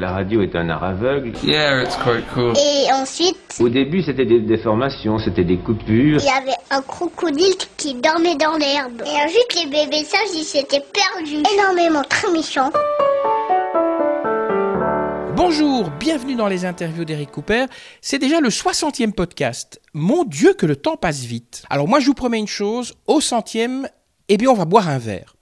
La radio est un art aveugle. Yeah, it's quite cool. Et ensuite, Au début, c'était des déformations, c'était des coupures. il y avait un crocodile qui dormait dans l'herbe. Et ensuite, les bébés sages, ils s'étaient perdus. Énormément, très méchants. Bonjour, bienvenue dans les interviews d'Eric Cooper. C'est déjà le 60e podcast. Mon Dieu que le temps passe vite. Alors moi je vous promets une chose, au centième, eh bien on va boire un verre.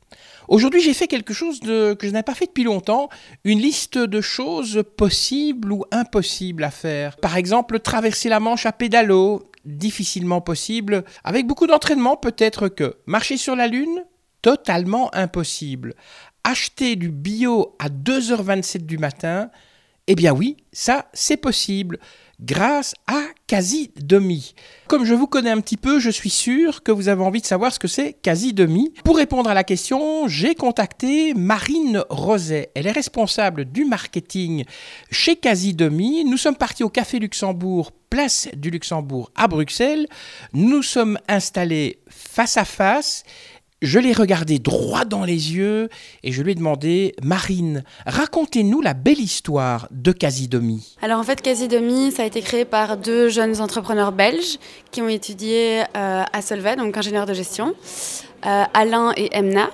Aujourd'hui j'ai fait quelque chose que je n'avais pas fait depuis longtemps, une liste de choses possibles ou impossibles à faire. Par exemple traverser la Manche à pédalo, difficilement possible, avec beaucoup d'entraînement peut-être que. Marcher sur la Lune, totalement impossible. Acheter du bio à 2h27 du matin, eh bien oui, ça c'est possible, grâce à Quasi Demi. Comme je vous connais un petit peu, je suis sûr que vous avez envie de savoir ce que c'est Quasi Demi. Pour répondre à la question, j'ai contacté Marine Roset. Elle est responsable du marketing chez Quasi Demi. Nous sommes partis au Café Luxembourg, place du Luxembourg à Bruxelles. Nous sommes installés face à face. Je l'ai regardé droit dans les yeux et je lui ai demandé Marine, racontez-nous la belle histoire de Casidomi. Alors en fait, Casidomi, ça a été créé par deux jeunes entrepreneurs belges qui ont étudié euh, à Solvay, donc ingénieur de gestion, euh, Alain et Emna.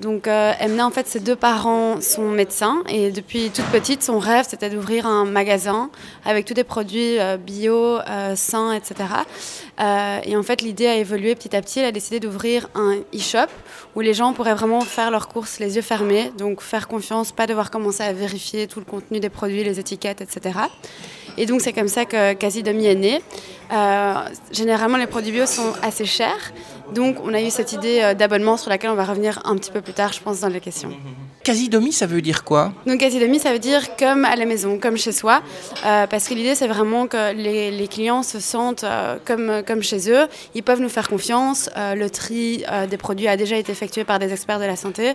Donc euh, en fait, ses deux parents sont médecins et depuis toute petite, son rêve, c'était d'ouvrir un magasin avec tous des produits euh, bio, euh, sains, etc. Euh, et en fait, l'idée a évolué petit à petit. Elle a décidé d'ouvrir un e-shop où les gens pourraient vraiment faire leurs courses les yeux fermés, donc faire confiance, pas devoir commencer à vérifier tout le contenu des produits, les étiquettes, etc. Et donc c'est comme ça que Quasi Demi est né. Euh, généralement, les produits bio sont assez chers. Donc, on a eu cette idée euh, d'abonnement sur laquelle on va revenir un petit peu plus tard, je pense, dans les questions. Casidomi, ça veut dire quoi? Donc, quasi demi, ça veut dire comme à la maison, comme chez soi. Euh, parce que l'idée, c'est vraiment que les, les clients se sentent euh, comme, comme chez eux. Ils peuvent nous faire confiance. Euh, le tri des produits a déjà été effectué par des experts de la santé.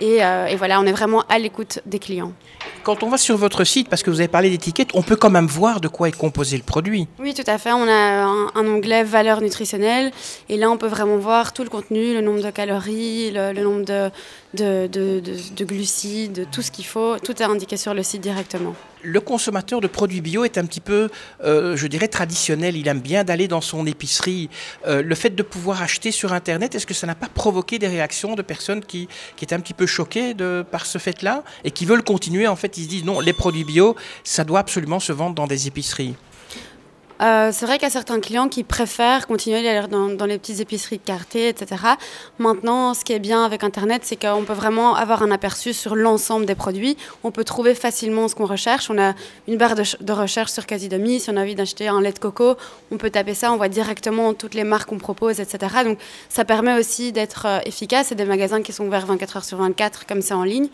Et, et voilà, on est vraiment à l'écoute des clients. Quand on va sur votre site, parce que vous avez parlé d'étiquette, on peut quand même voir de quoi est composé le produit. Oui, tout à fait. On a un, un onglet valeurs nutritionnelles. Et là, on peut vraiment voir tout le contenu, le nombre de calories, le, le nombre de, de, de glucides, tout ce qu'il faut. Tout est indiqué sur le site directement. Le consommateur de produits bio est un petit peu, euh, je dirais, traditionnel. Il aime bien d'aller dans son épicerie. Euh, le fait de pouvoir acheter sur Internet, est-ce que ça n'a pas provoqué des réactions de personnes qui, qui étaient un petit peu choquées par ce fait-là et qui veulent continuer? En fait, ils se disent non, les produits bio, ça doit absolument se vendre dans des épiceries. Euh, c'est vrai qu'il y a certains clients qui préfèrent continuer d'aller dans, les petites épiceries cartées, etc. Maintenant, ce qui est bien avec Internet, c'est qu'on peut vraiment avoir un aperçu sur l'ensemble des produits. On peut trouver facilement ce qu'on recherche. On a une barre de, ch- de recherche sur Casidomi. Si on a envie d'acheter un lait de coco, on peut taper ça. On voit directement toutes les marques qu'on propose, etc. Donc, ça permet aussi d'être euh, efficace. C'est des magasins qui sont ouverts 24 heures sur 24, comme c'est en ligne.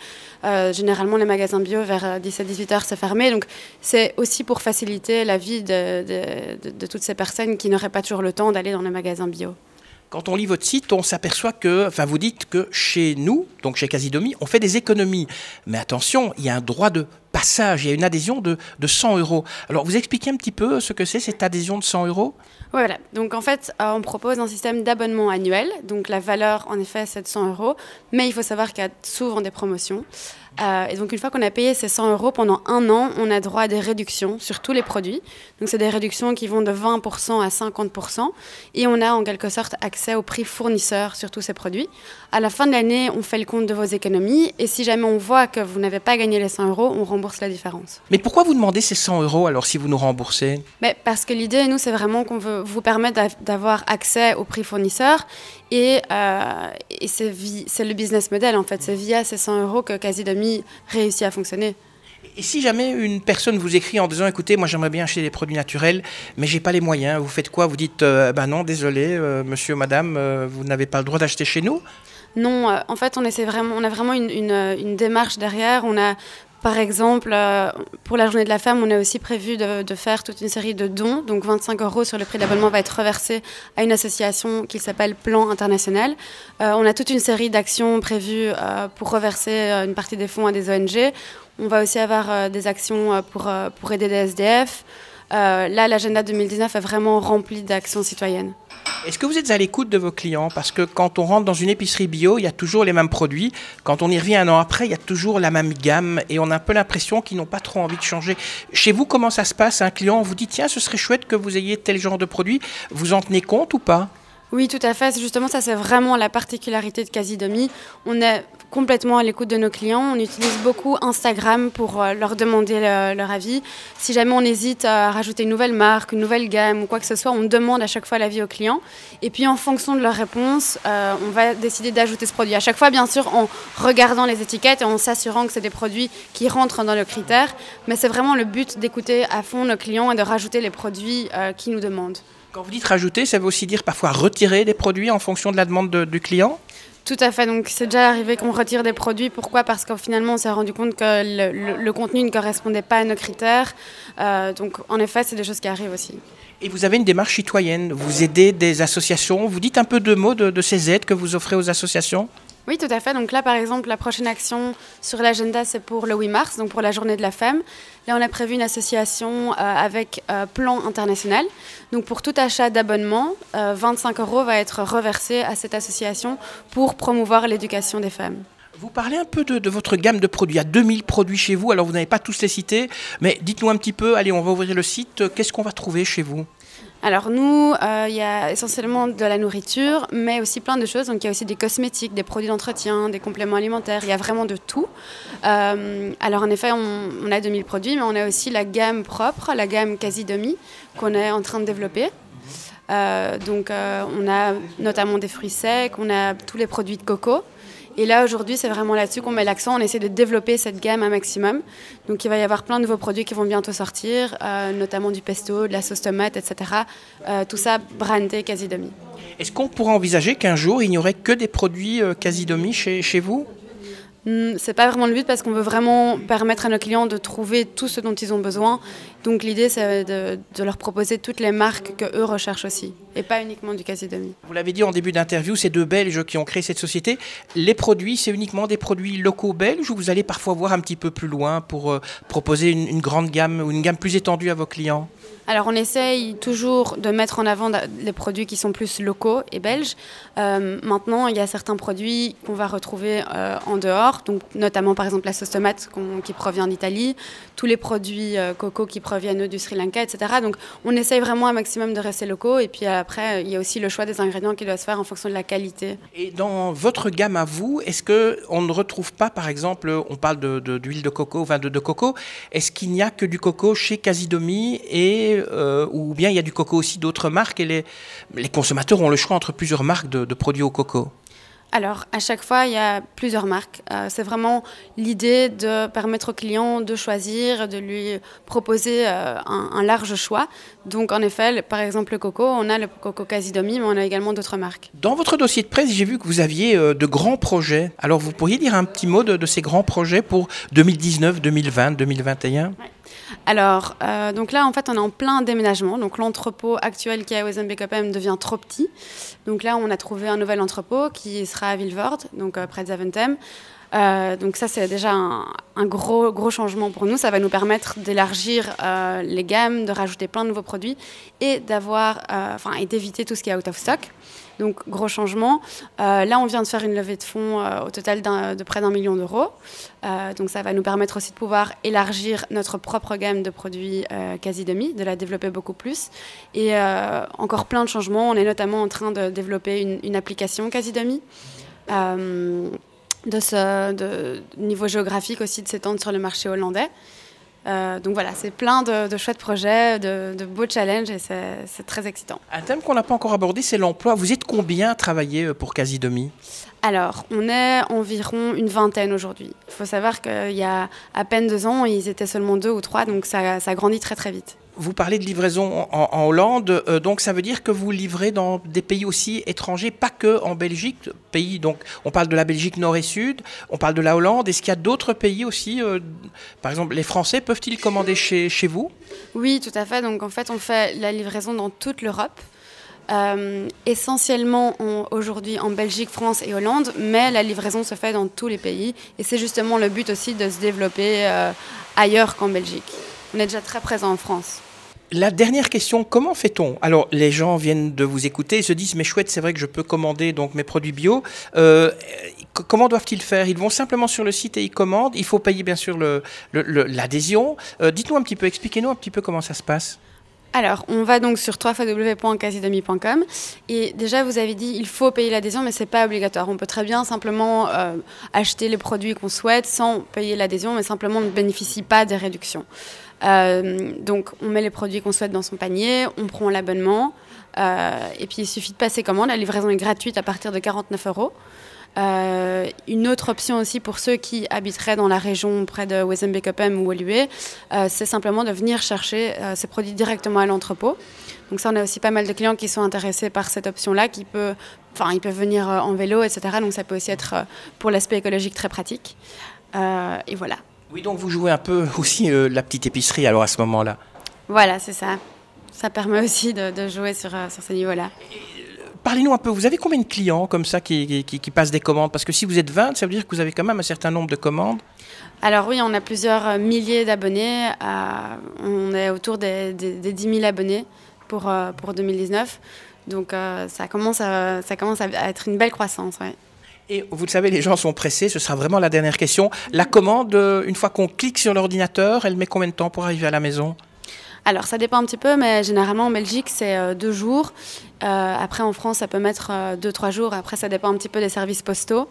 Euh, généralement, les magasins bio, vers 17-18 heures, c'est fermé. Donc, c'est aussi pour faciliter la vie de, de, de, de toutes ces personnes qui n'auraient pas toujours le temps d'aller dans les magasins bio. Quand on lit votre site, on s'aperçoit que, enfin, vous dites que chez nous, donc chez Casidomi, on fait des économies. Mais attention, il y a un droit de passage, il y a une adhésion de, de 100 euros. Alors, vous expliquez un petit peu ce que c'est cette adhésion de 100 euros? Voilà, donc en fait, euh, on propose un système d'abonnement annuel. Donc la valeur, en effet, c'est de 100 euros. Mais il faut savoir qu'il y a souvent des promotions. Euh, et donc une fois qu'on a payé ces 100 euros pendant un an, on a droit à des réductions sur tous les produits. Donc c'est des réductions qui vont de 20% à 50%. Et on a en quelque sorte accès au prix fournisseur sur tous ces produits. À la fin de l'année, on fait le compte de vos économies. Et si jamais on voit que vous n'avez pas gagné les 100 euros, on rembourse la différence. Mais pourquoi vous demandez ces 100 euros alors si vous nous remboursez? Mais parce que l'idée, nous, c'est vraiment qu'on veut vous permettre d'av- d'avoir accès au prix fournisseur. Et, euh, et c'est le business model, en fait. C'est via ces 100 euros que Casidomi réussit à fonctionner. Et si jamais une personne vous écrit en disant écoutez, moi j'aimerais bien acheter des produits naturels, mais j'ai pas les moyens, vous faites quoi? Vous dites euh, ben non, désolé, euh, monsieur, madame, euh, vous n'avez pas le droit d'acheter chez nous? Non, en fait, on, essaie vraiment, on a vraiment une, une, une démarche derrière. On a, par exemple, euh, pour la journée de la femme, on a aussi prévu de, faire toute une série de dons. Donc 25 euros sur le prix de l'abonnement va être reversé à une association qui s'appelle Plan International. Euh, on a toute une série d'actions prévues euh, pour reverser une partie des fonds à des ONG. On va aussi avoir des actions pour, pour aider des SDF. Euh, là, l'agenda 2019 est vraiment rempli d'actions citoyennes. Est-ce que vous êtes à l'écoute de vos clients? Parce que quand on rentre dans une épicerie bio, il y a toujours les mêmes produits. Quand on y revient un an après, il y a toujours la même gamme et on a un peu l'impression qu'ils n'ont pas trop envie de changer. Chez vous, comment ça se passe? Un client vous dit tiens, ce serait chouette que vous ayez tel genre de produit. Vous en tenez compte ou pas? Oui, tout à fait. Justement, ça, c'est vraiment la particularité de Casidomi. On est complètement à l'écoute de nos clients. On utilise beaucoup Instagram pour euh, leur demander leur avis. Si jamais on hésite à rajouter une nouvelle marque, une nouvelle gamme ou quoi que ce soit, on demande à chaque fois l'avis aux clients. Et puis, en fonction de leur réponse, euh, on va décider d'ajouter ce produit. À chaque fois, bien sûr, en regardant les étiquettes et en s'assurant que c'est des produits qui rentrent dans nos critères. Mais c'est vraiment le but d'écouter à fond nos clients et de rajouter les produits euh, qui nous demandent. Quand vous dites rajouter, ça veut aussi dire parfois retirer des produits en fonction de la demande du client tout à fait. Donc, c'est déjà arrivé qu'on retire des produits. Pourquoi? Parce qu'au finalement, on s'est rendu compte que le, contenu ne correspondait pas à nos critères. Euh, donc, en effet, c'est des choses qui arrivent aussi. Et vous avez une démarche citoyenne. Vous aidez des associations. Vous dites un peu de mots de ces aides que vous offrez aux associations? Oui, tout à fait. Donc là, par exemple, la prochaine action sur l'agenda, c'est pour le 8 mars, donc pour la journée de la femme. Là, on a prévu une association euh, avec euh, Plan International. Donc pour tout achat d'abonnement, 25 euh, euros va être reversé à cette association pour promouvoir l'éducation des femmes. Vous parlez un peu de, de, votre gamme de produits. Il y a 2000 produits chez vous, alors vous n'avez pas tous les cités, mais dites-nous un petit peu, allez, on va ouvrir le site, qu'est-ce qu'on va trouver chez vous? Alors nous, euh, il y a essentiellement de la nourriture, mais aussi plein de choses. Donc il y a aussi des cosmétiques, des produits d'entretien, des compléments alimentaires. Il y a vraiment de tout. Euh, alors en effet, on, a 2000 produits, mais on a aussi la gamme propre, la gamme quasi demi, qu'on est en train de développer. Euh, donc on a notamment des fruits secs, on a tous les produits de coco. Et là, aujourd'hui, c'est vraiment là-dessus qu'on met l'accent. On essaie de développer cette gamme un maximum. Donc, il va y avoir plein de nouveaux produits qui vont bientôt sortir, euh, notamment du pesto, de la sauce tomate, etc. Euh, tout ça brandé Casidomi. Est-ce qu'on pourrait envisager qu'un jour, il n'y aurait que des produits euh, Casidomi chez, chez vous? C'est pas vraiment le but parce qu'on veut vraiment permettre à nos clients de trouver tout ce dont ils ont besoin. Donc l'idée, c'est de, leur proposer toutes les marques que eux recherchent aussi, et pas uniquement du casier demi. Vous l'avez dit en début d'interview, ces deux Belges qui ont créé cette société. Les produits, c'est uniquement des produits locaux belges ou vous allez parfois voir un petit peu plus loin pour euh, proposer une grande gamme ou une gamme plus étendue à vos clients? Alors on essaye toujours de mettre en avant les produits qui sont plus locaux et belges. Euh, maintenant, il y a certains produits qu'on va retrouver euh, en dehors, donc notamment par exemple la sauce tomate qui provient d'Italie, tous les produits euh, coco qui proviennent du Sri Lanka, etc. Donc on essaye vraiment un maximum de rester locaux et puis après il y a aussi le choix des ingrédients qui doit se faire en fonction de la qualité. Et dans votre gamme à vous, est-ce que on ne retrouve pas par exemple, on parle d'huile de, de, coco, enfin de, de coco, est-ce qu'il n'y a que du coco chez Casidomi et euh, ou bien il y a du coco aussi d'autres marques et les, consommateurs ont le choix entre plusieurs marques de, produits au coco? Alors, à chaque fois, il y a plusieurs marques. Euh, c'est vraiment l'idée de permettre au client de choisir, de lui proposer euh, un, large choix. Donc, en effet, par exemple, le coco, on a le coco Casidomi, mais on a également d'autres marques. Dans votre dossier de presse, j'ai vu que vous aviez de grands projets. Alors, vous pourriez dire un petit mot de, ces grands projets pour 2019, 2020, 2021 alors, euh, donc là, en fait, on est en plein déménagement. Donc, l'entrepôt actuel qui est à Wezenbeek-Ophem devient trop petit. Donc là, on a trouvé un nouvel entrepôt qui sera à Vilvoorde, donc euh, près de Zaventem. Euh, donc ça, c'est déjà un, gros, gros changement pour nous. Ça va nous permettre d'élargir les gammes, de rajouter plein de nouveaux produits et d'avoir, et d'éviter tout ce qui est out of stock. Donc, gros changement. Euh, là, on vient de faire une levée de fonds euh, au total de près d'un million d'euros. Euh, donc, ça va nous permettre aussi de pouvoir élargir notre propre gamme de produits quasi demi, de la développer beaucoup plus. Et encore plein de changements. On est notamment en train de développer une, application quasi demi. de de niveau géographique aussi de s'étendre sur le marché hollandais. Euh, donc voilà, c'est plein de, chouettes projets, de, beaux challenges et c'est très excitant. Un thème qu'on n'a pas encore abordé, c'est l'emploi. Vous êtes combien à travailler euh, pour Casidomi alors, on est environ une vingtaine aujourd'hui. Il faut savoir qu'il y a à peine deux ans, ils étaient seulement deux ou trois, donc ça, ça grandit très très vite. Vous parlez de livraison en, Hollande, euh, donc ça veut dire que vous livrez dans des pays aussi étrangers, pas que en Belgique. Pays, donc on parle de la Belgique nord et sud, on parle de la Hollande. Est-ce qu'il y a d'autres pays aussi euh, Par exemple, les Français peuvent-ils commander chez, chez vous? Oui, tout à fait. Donc en fait, on fait la livraison dans toute l'Europe. Euh, essentiellement aujourd'hui en Belgique, France et Hollande, mais la livraison se fait dans tous les pays. Et c'est justement le but aussi de se développer ailleurs qu'en Belgique. On est déjà très présent en France. La dernière question, comment fait-on? Alors, les gens viennent de vous écouter et se disent, mais chouette, c'est vrai que je peux commander donc mes produits bio. Euh, comment doivent-ils faire? Ils vont simplement sur le site et ils commandent. Il faut payer bien sûr l'adhésion. Le, Dites-nous un petit peu, expliquez-nous un petit peu comment ça se passe. Alors, on va donc sur www.casidomi.com et déjà vous avez dit il faut payer l'adhésion, mais c'est pas obligatoire. On peut très bien simplement euh, acheter les produits qu'on souhaite sans payer l'adhésion, mais simplement ne bénéficie pas des réductions. Euh, donc, on met les produits qu'on souhaite dans son panier, on prend l'abonnement euh, et puis il suffit de passer commande. La livraison est gratuite à partir de 49 euros. Euh, une autre option aussi pour ceux qui habiteraient dans la région près de Wezenbeek-Upem ou Woluwe, euh, c'est simplement de venir chercher euh, ces produits directement à l'entrepôt. Donc ça, on a aussi pas mal de clients qui sont intéressés par cette option-là, qui peut, enfin, ils peuvent venir en vélo, etc. Donc ça peut aussi être pour l'aspect écologique très pratique. et voilà. Oui, donc vous jouez un peu aussi la petite épicerie alors à ce moment-là. Voilà, c'est ça. Ça permet aussi de, jouer sur, sur ce niveau-là. Parlez-nous un peu, vous avez combien de clients comme ça qui, passent des commandes? Parce que si vous êtes 20, ça veut dire que vous avez quand même un certain nombre de commandes. Alors oui, on a plusieurs euh, milliers d'abonnés. Euh, on est autour des, 10 000 abonnés pour, euh, pour 2019. Donc ça, commence à, ça commence à être une belle croissance. Et vous le savez, les gens sont pressés, ce sera vraiment la dernière question. La commande, une fois qu'on clique sur l'ordinateur, elle met combien de temps pour arriver à la maison? Alors, ça dépend un petit peu, mais généralement en Belgique, c'est euh, deux jours. Euh, après, en France, ça peut mettre euh, deux, trois jours. Après, ça dépend un petit peu des services postaux.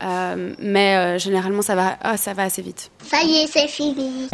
mais généralement, ça va, ah, ça va assez vite. Ça y est, c'est fini.